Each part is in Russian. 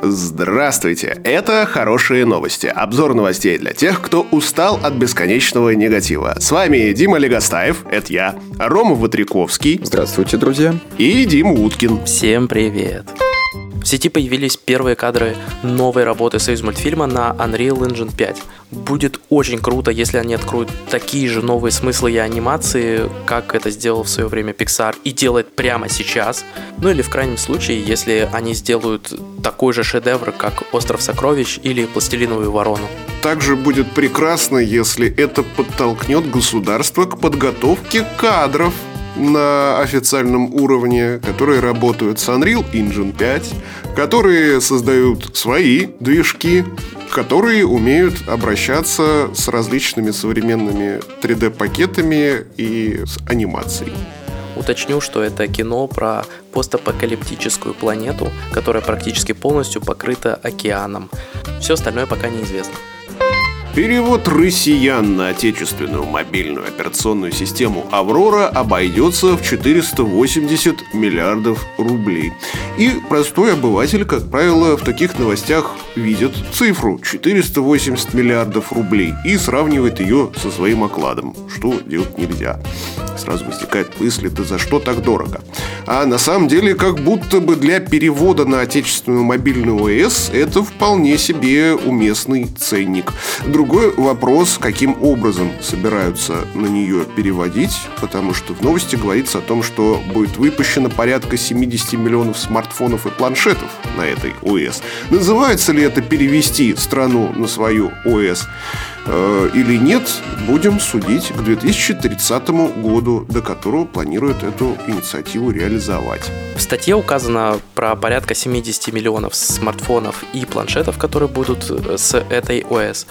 Здравствуйте! Это «Хорошие новости». Обзор новостей для тех, кто устал от бесконечного негатива. С вами Дима Легостаев, это я, Рома Ватряковский. Здравствуйте, друзья. И Дима Уткин. Всем привет. В сети появились первые кадры новой работы Союз мультфильма на Unreal Engine 5. Будет очень круто, если они откроют такие же новые смыслы и анимации, как это сделал в свое время Pixar и делает прямо сейчас. Ну или в крайнем случае, если они сделают такой же шедевр, как «Остров сокровищ» или «Пластилиновую ворону». Также будет прекрасно, если это подтолкнет государство к подготовке кадров на официальном уровне, которые работают с Unreal Engine 5, которые создают свои движки, которые умеют обращаться с различными современными 3D-пакетами и с анимацией. Уточню, что это кино про постапокалиптическую планету, которая практически полностью покрыта океаном. Все остальное пока неизвестно. Перевод россиян на отечественную мобильную операционную систему «Аврора» обойдется в 480 миллиардов рублей. И простой обыватель, как правило, в таких новостях видит цифру 480 миллиардов рублей и сравнивает ее со своим окладом, что делать нельзя. Сразу возникает мысль, да за что так дорого? А на самом деле, как будто бы для перевода на отечественную мобильную ОС это вполне себе уместный ценник. Другой вопрос, каким образом собираются на нее переводить, потому что в новости говорится о том, что будет выпущено порядка 70 миллионов смартфонов и планшетов на этой ОС. Называется ли это перевести страну на свою ОС? Э, или нет, будем судить к 2030 году, до которого планируют эту инициативу реализовать. В статье указано про порядка 70 миллионов смартфонов и планшетов, которые будут э, с этой ОС.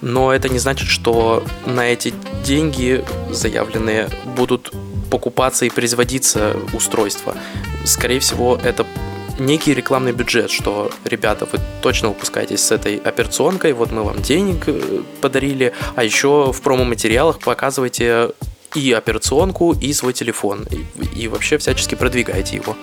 Но это не значит, что на эти деньги заявленные будут покупаться и производиться устройства. Скорее всего, это некий рекламный бюджет, что, ребята, вы точно выпускаетесь с этой операционкой, вот мы вам денег э, подарили, а еще в промо-материалах показывайте и операционку, и свой телефон, и, и вообще всячески продвигаете его.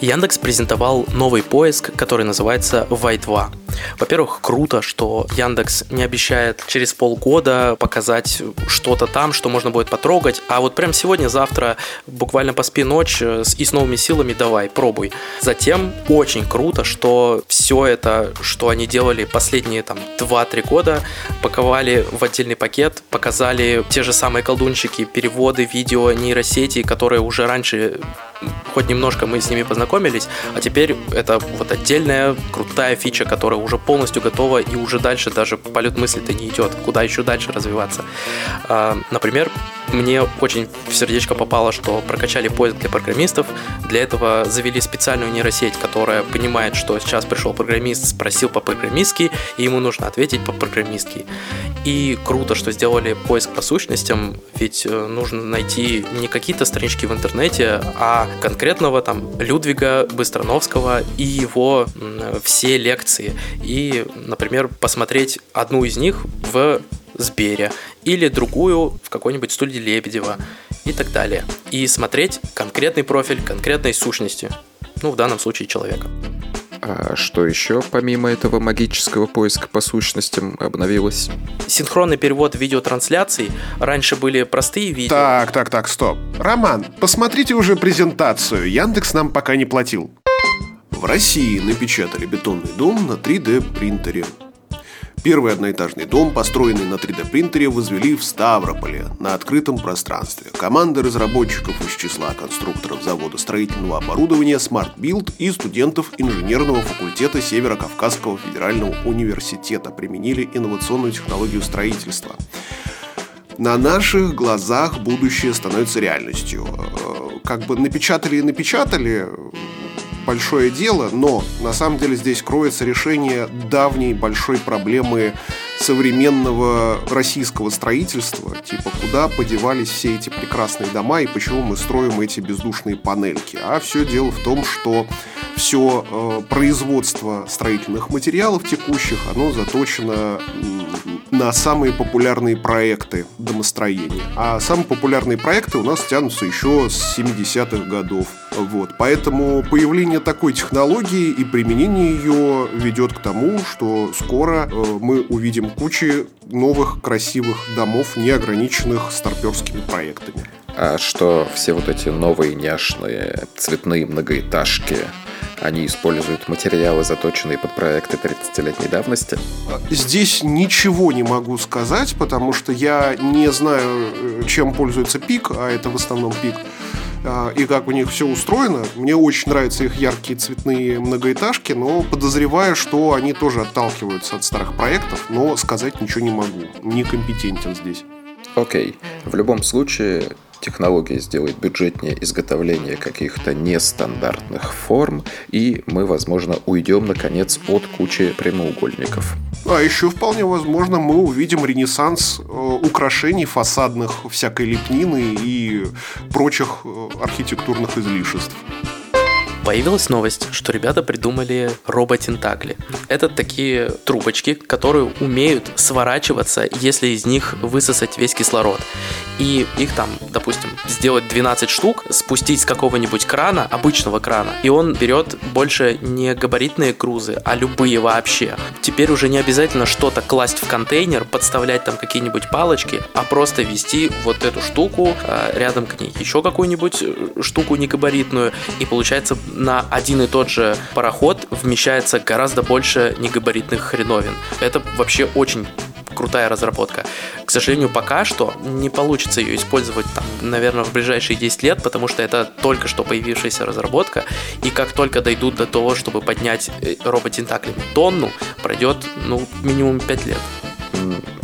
Яндекс презентовал новый поиск, который называется Вай-2. Во-первых, круто, что Яндекс не обещает через полгода показать что-то там, что можно будет потрогать, а вот прям сегодня-завтра буквально поспи ночь э, и с новыми силами давай, пробуй. Затем очень круто, что все это, что они делали последние там 2-3 года, паковали в отдельный пакет, показали те же самые колдунчики, переводы, видео, нейросети, которые уже раньше хоть немножко мы с ними познакомились, а теперь это вот отдельная крутая фича, которая уже полностью готова и уже дальше даже полет мысли-то не идет, куда еще дальше развиваться. А, например, мне очень в сердечко попало, что прокачали поиск для программистов. Для этого завели специальную нейросеть, которая понимает, что сейчас пришел программист, спросил по-программистски, и ему нужно ответить по-программистски. И круто, что сделали поиск по сущностям, ведь э, нужно найти не какие-то странички в интернете, а конкретного там Людвига Быстроновского и его все лекции. И, например, посмотреть одну из них в Сбере или другую в какой-нибудь студии Лебедева и так далее. И смотреть конкретный профиль конкретной сущности, ну, в данном случае человека. А что еще помимо этого магического поиска по сущностям обновилось? Синхронный перевод видеотрансляций. Раньше были простые видео. Так, так, так, стоп. Роман, посмотрите уже презентацию. Яндекс нам пока не платил. В России напечатали бетонный дом на 3D принтере. Первый одноэтажный дом, построенный на 3D-принтере, возвели в Ставрополе, на открытом пространстве. Команда разработчиков из числа конструкторов завода строительного оборудования Smart Build и студентов инженерного факультета Северо-Кавказского федерального университета применили инновационную технологию строительства. На наших глазах будущее становится реальностью. Э, как бы напечатали и напечатали, большое дело, но на самом деле здесь кроется решение давней большой проблемы современного российского строительства, типа куда подевались все эти прекрасные дома и почему мы строим эти бездушные панельки. А все дело в том, что все э, производство строительных материалов текущих, оно заточено на самые популярные проекты домостроения. А самые популярные проекты у нас тянутся еще с 70-х годов. Вот. Поэтому появление такой технологии и применение ее ведет к тому, что скоро э, мы увидим кучи новых красивых домов, не ограниченных старперскими проектами. А что все вот эти новые няшные цветные многоэтажки, они используют материалы, заточенные под проекты 30-летней давности? Здесь ничего не могу сказать, потому что я не знаю, э, чем пользуется ПИК, а это в основном ПИК а, и как у них все устроено. Мне очень нравятся их яркие цветные многоэтажки, но подозреваю, что они тоже отталкиваются от старых проектов, но сказать ничего не могу. Некомпетентен здесь. Окей. В любом случае, технология сделает бюджетнее изготовление каких-то нестандартных форм, и мы, возможно, уйдем, наконец, от кучи прямоугольников. А еще вполне возможно мы увидим ренессанс э, украшений фасадных, всякой лепнины и прочих э, архитектурных излишеств. Появилась новость, что ребята придумали роботентакли. Это такие трубочки, которые умеют сворачиваться, если из них высосать весь кислород. И их там, допустим, сделать 12 штук, спустить с какого-нибудь крана, обычного крана, и он берет больше не габаритные грузы, а любые вообще. Теперь уже не обязательно что-то класть в контейнер, подставлять там какие-нибудь палочки, а просто вести вот эту штуку а, рядом к ней еще какую-нибудь э, штуку негабаритную, и получается на один и тот же пароход вмещается гораздо больше негабаритных хреновин. Это вообще очень крутая разработка. К сожалению, пока что не получится ее использовать, там, наверное, в ближайшие 10 лет, потому что это только что появившаяся разработка, и как только дойдут до того, чтобы поднять э, робот-тентакли тонну, пройдет, ну, минимум 5 лет.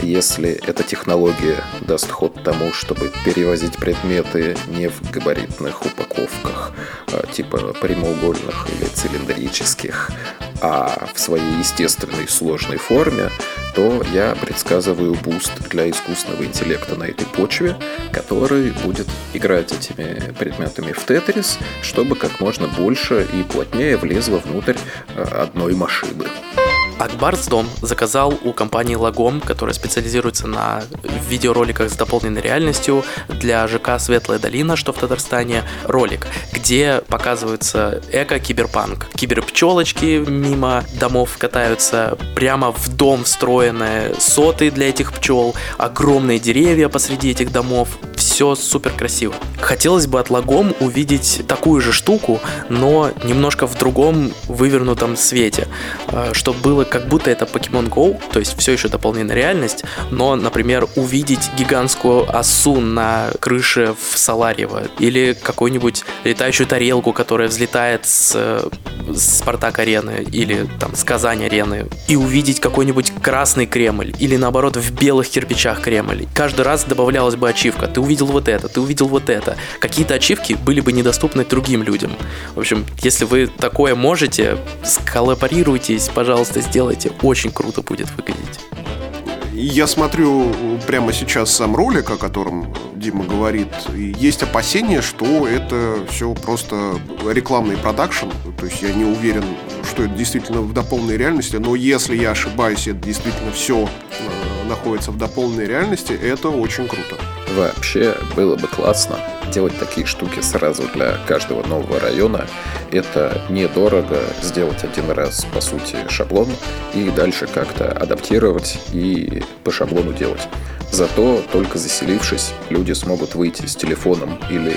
Если эта технология даст ход тому, чтобы перевозить предметы не в габаритных упаковках, а типа прямоугольных или цилиндрических, а в своей естественной сложной форме, то я предсказываю boost для искусственного интеллекта на этой почве, который будет играть этими предметами в Тетрис, чтобы как можно больше и плотнее влезло внутрь а, одной машины. Акбарс Дом заказал у компании Lagom, которая специализируется на видеороликах с дополненной реальностью для ЖК Светлая долина, что в Татарстане, ролик, где показывается эко-киберпанк. Киберпчелочки мимо домов катаются, прямо в дом встроенные соты для этих пчел, огромные деревья посреди этих домов, все супер красиво. Хотелось бы от Лагом увидеть такую же штуку, но немножко в другом вывернутом свете, э, чтобы было как будто это Pokemon Go, то есть все еще дополненная реальность, но, например, увидеть гигантскую осу на крыше в Саларьево или какую-нибудь летающую тарелку, которая взлетает с Спартак-арены или там с Казань-арены и увидеть какой-нибудь красный Кремль или наоборот в белых кирпичах Кремль. Каждый раз добавлялась бы ачивка. Ты увидел увидел вот это, ты увидел вот это. Какие-то ачивки были бы недоступны другим людям. В общем, если вы такое можете, сколлаборируйтесь, пожалуйста, сделайте. Очень круто будет выглядеть. Я смотрю прямо сейчас сам ролик, о котором Дима говорит, и есть опасения, что это все просто рекламный продакшн. То есть я не уверен, что это действительно в дополненной реальности, но если я ошибаюсь, это действительно все э, находится в дополненной реальности, это очень круто. Вообще было бы классно делать такие штуки сразу для каждого нового района. Это недорого сделать один раз, по сути, шаблон и дальше как-то адаптировать и по шаблону делать. Зато только заселившись, люди смогут выйти с телефоном или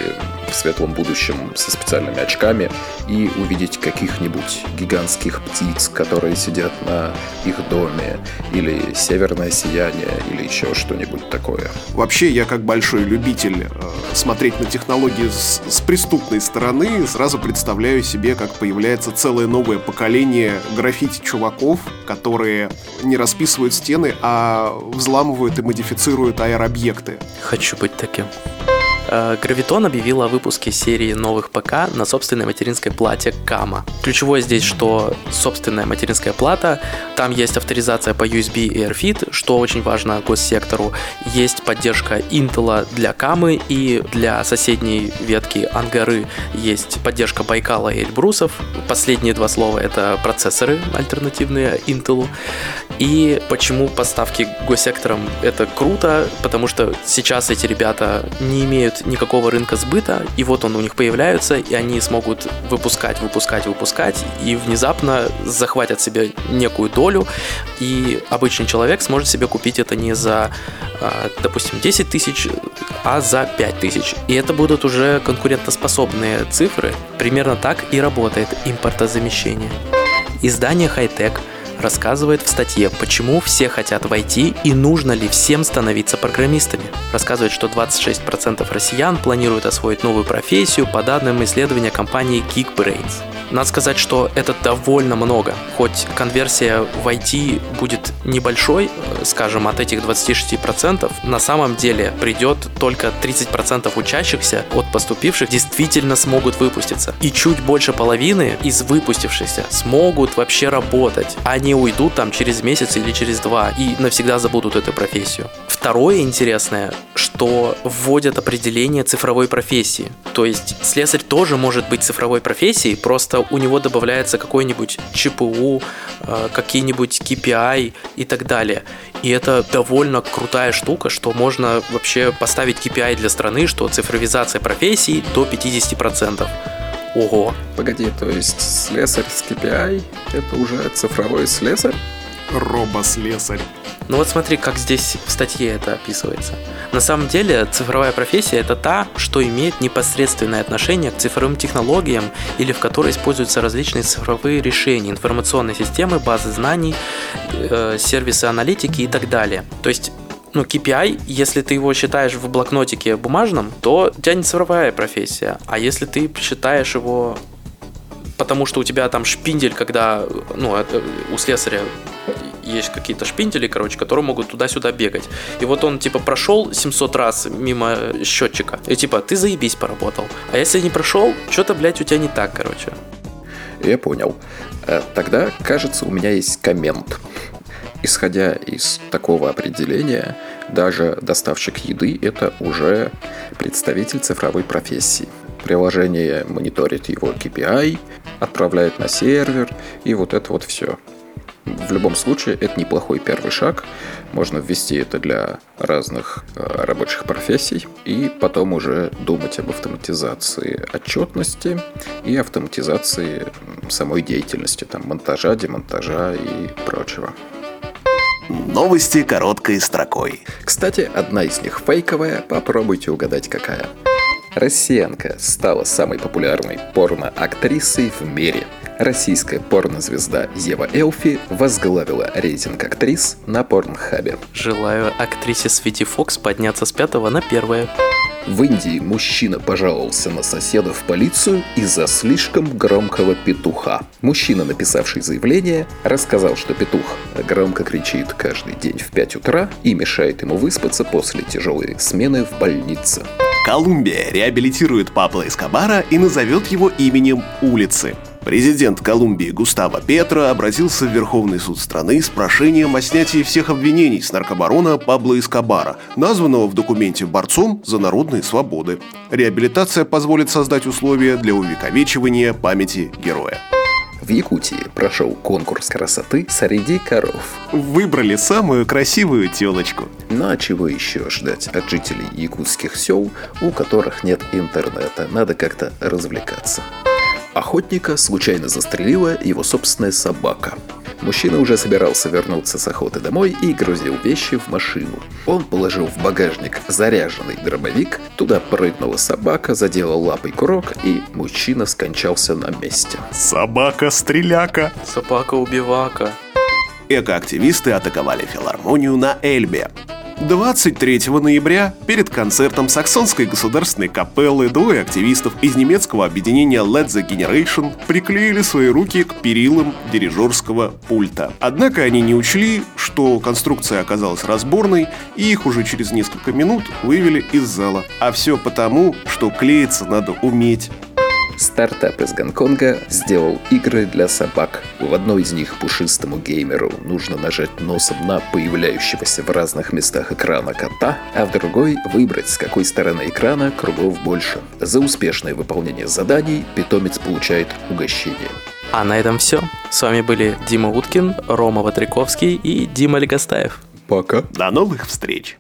в светлом будущем со специальными очками и увидеть каких-нибудь гигантских птиц, которые сидят на их доме, или северное сияние, или еще что-нибудь такое. Вообще, я как большой любитель э, смотреть на технологии с, с преступной стороны, сразу представляю себе, как появляется целое новое поколение граффити-чуваков, которые не расписывают стены, а взламывают и модифицируют аэробъекты. Хочу быть таким. Graviton объявила о выпуске серии новых ПК на собственной материнской плате Kama. Ключевое здесь, что собственная материнская плата, там есть авторизация по USB и AirFit, что очень важно госсектору. Есть поддержка Intel для Камы и для соседней ветки Ангары есть поддержка Байкала и Эльбрусов. Последние два слова это процессоры альтернативные Intel. И почему поставки госсектором это круто, потому что сейчас эти ребята не имеют никакого рынка сбыта, и вот он у них появляется, и они смогут выпускать, выпускать, выпускать, и внезапно захватят себе некую долю, и обычный человек сможет себе купить это не за, а, допустим, 10 тысяч, а за 5 тысяч. И это будут уже конкурентоспособные цифры. Примерно так и работает импортозамещение. Издание Hightech рассказывает в статье, почему все хотят войти и нужно ли всем становиться программистами. Рассказывает, что 26% россиян планируют освоить новую профессию по данным исследования компании Geekbrains. Надо сказать, что это довольно много. Хоть конверсия в IT будет небольшой, скажем, от этих 26%, на самом деле придет только 30% учащихся от поступивших действительно смогут выпуститься. И чуть больше половины из выпустившихся смогут вообще работать. Они уйдут там через месяц или через два и навсегда забудут эту профессию. Второе интересное, что вводят определение цифровой профессии. То есть слесарь тоже может быть цифровой профессией, просто у него добавляется какой-нибудь ЧПУ, э, какие-нибудь KPI и так далее. И это довольно крутая штука, что можно вообще поставить KPI для страны, что цифровизация профессий до 50%. Ого. Погоди, то есть слесарь с KPI это уже цифровой слесарь? Робослесарь. Ну вот смотри, как здесь в статье это описывается. На самом деле цифровая профессия это та, что имеет непосредственное отношение к цифровым технологиям или в которой используются различные цифровые решения, информационные системы, базы знаний, э, сервисы аналитики и так далее. То есть ну, KPI, если ты его считаешь в блокнотике бумажном, то у тебя не цифровая профессия. А если ты считаешь его потому что у тебя там шпиндель, когда, ну, у слесаря есть какие-то шпиндели, короче, которые могут туда-сюда бегать. И вот он, типа, прошел 700 раз мимо счетчика. И, типа, ты заебись поработал. А если не прошел, что-то, блядь, у тебя не так, короче. Я понял. Э, тогда, кажется, у меня есть коммент. Исходя из такого определения, даже доставщик еды – это уже представитель цифровой профессии. Приложение мониторит его KPI, отправляет на сервер, и вот это вот все. В любом случае, это неплохой первый шаг. Можно ввести это для разных э, рабочих профессий и потом уже думать об автоматизации отчетности и автоматизации самой деятельности, там, монтажа, демонтажа и прочего. Новости короткой строкой. Кстати, одна из них фейковая, попробуйте угадать какая. Россиянка стала самой популярной порно-актрисой в мире – российская порнозвезда Ева Элфи возглавила рейтинг актрис на Порнхабе. Желаю актрисе Свети Фокс подняться с пятого на первое. В Индии мужчина пожаловался на соседа в полицию из-за слишком громкого петуха. Мужчина, написавший заявление, рассказал, что петух громко кричит каждый день в 5 утра и мешает ему выспаться после тяжелой смены в больнице. Колумбия реабилитирует Пабло Эскобара и назовет его именем улицы. Президент Колумбии Густаво Петро обратился в Верховный суд страны с прошением о снятии всех обвинений с наркобарона Пабло Эскобара, названного в документе борцом за народные свободы. Реабилитация позволит создать условия для увековечивания памяти героя. В Якутии прошел конкурс красоты среди коров. Выбрали самую красивую телочку. Ну а чего еще ждать от жителей якутских сел, у которых нет интернета? Надо как-то развлекаться. Охотника случайно застрелила его собственная собака. Мужчина уже собирался вернуться с охоты домой и грузил вещи в машину. Он положил в багажник заряженный дробовик, туда прыгнула собака, задела лапой курок, и мужчина скончался на месте. Собака-стреляка. Собака-убивака. Экоактивисты атаковали филармонию на Эльбе. 23 ноября перед концертом Саксонской государственной капеллы двое активистов из немецкого объединения Let the Generation приклеили свои руки к перилам дирижерского пульта. Однако они не учли, что конструкция оказалась разборной, и их уже через несколько минут вывели из зала. А все потому, что клеиться надо уметь. Стартап из Гонконга сделал игры для собак. В одной из них пушистому геймеру нужно нажать носом на появляющегося в разных местах экрана кота, а в другой выбрать, с какой стороны экрана кругов больше. За успешное выполнение заданий питомец получает угощение. А на этом все. С вами были Дима Уткин, Рома Ватриковский и Дима Легостаев. Пока. До новых встреч!